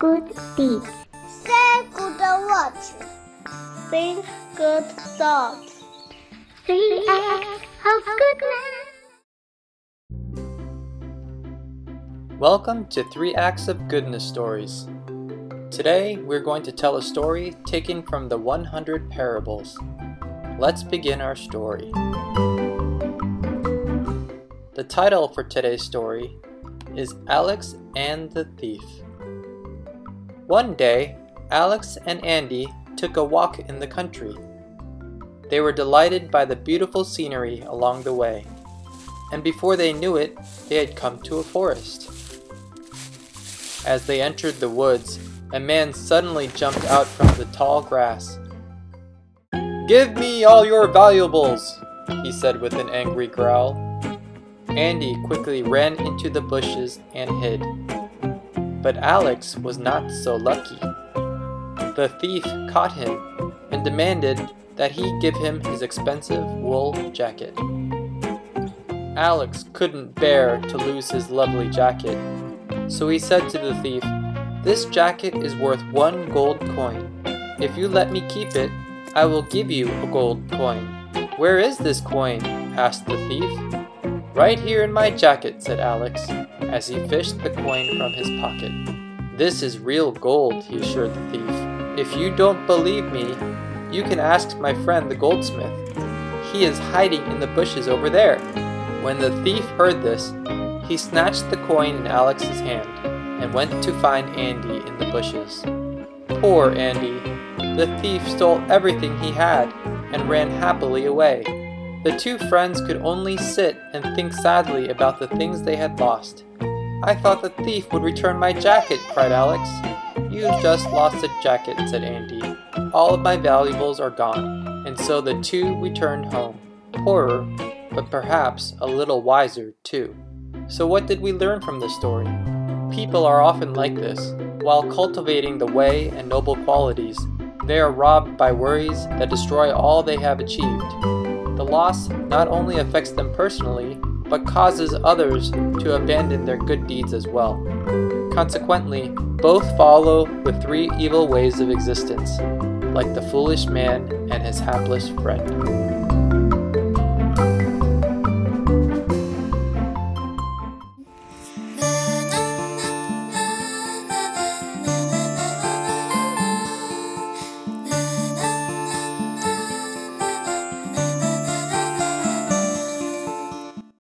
thief. Say good words. Think good thoughts. Three acts of goodness. Welcome to Three Acts of Goodness Stories. Today we're going to tell a story taken from the 100 Parables. Let's begin our story. The title for today's story is Alex and the Thief. One day, Alex and Andy took a walk in the country. They were delighted by the beautiful scenery along the way, and before they knew it, they had come to a forest. As they entered the woods, a man suddenly jumped out from the tall grass. Give me all your valuables, he said with an angry growl. Andy quickly ran into the bushes and hid. But Alex was not so lucky. The thief caught him and demanded that he give him his expensive wool jacket. Alex couldn't bear to lose his lovely jacket, so he said to the thief, This jacket is worth one gold coin. If you let me keep it, I will give you a gold coin. Where is this coin? asked the thief. Right here in my jacket, said Alex, as he fished the coin from his pocket. This is real gold, he assured the thief. If you don't believe me, you can ask my friend the goldsmith. He is hiding in the bushes over there. When the thief heard this, he snatched the coin in Alex's hand and went to find Andy in the bushes. Poor Andy. The thief stole everything he had and ran happily away. The two friends could only sit and think sadly about the things they had lost. I thought the thief would return my jacket, cried Alex. You've just lost a jacket, said Andy. All of my valuables are gone. And so the two returned home, poorer, but perhaps a little wiser too. So, what did we learn from this story? People are often like this. While cultivating the way and noble qualities, they are robbed by worries that destroy all they have achieved. The loss not only affects them personally, but causes others to abandon their good deeds as well. Consequently, both follow the three evil ways of existence, like the foolish man and his hapless friend.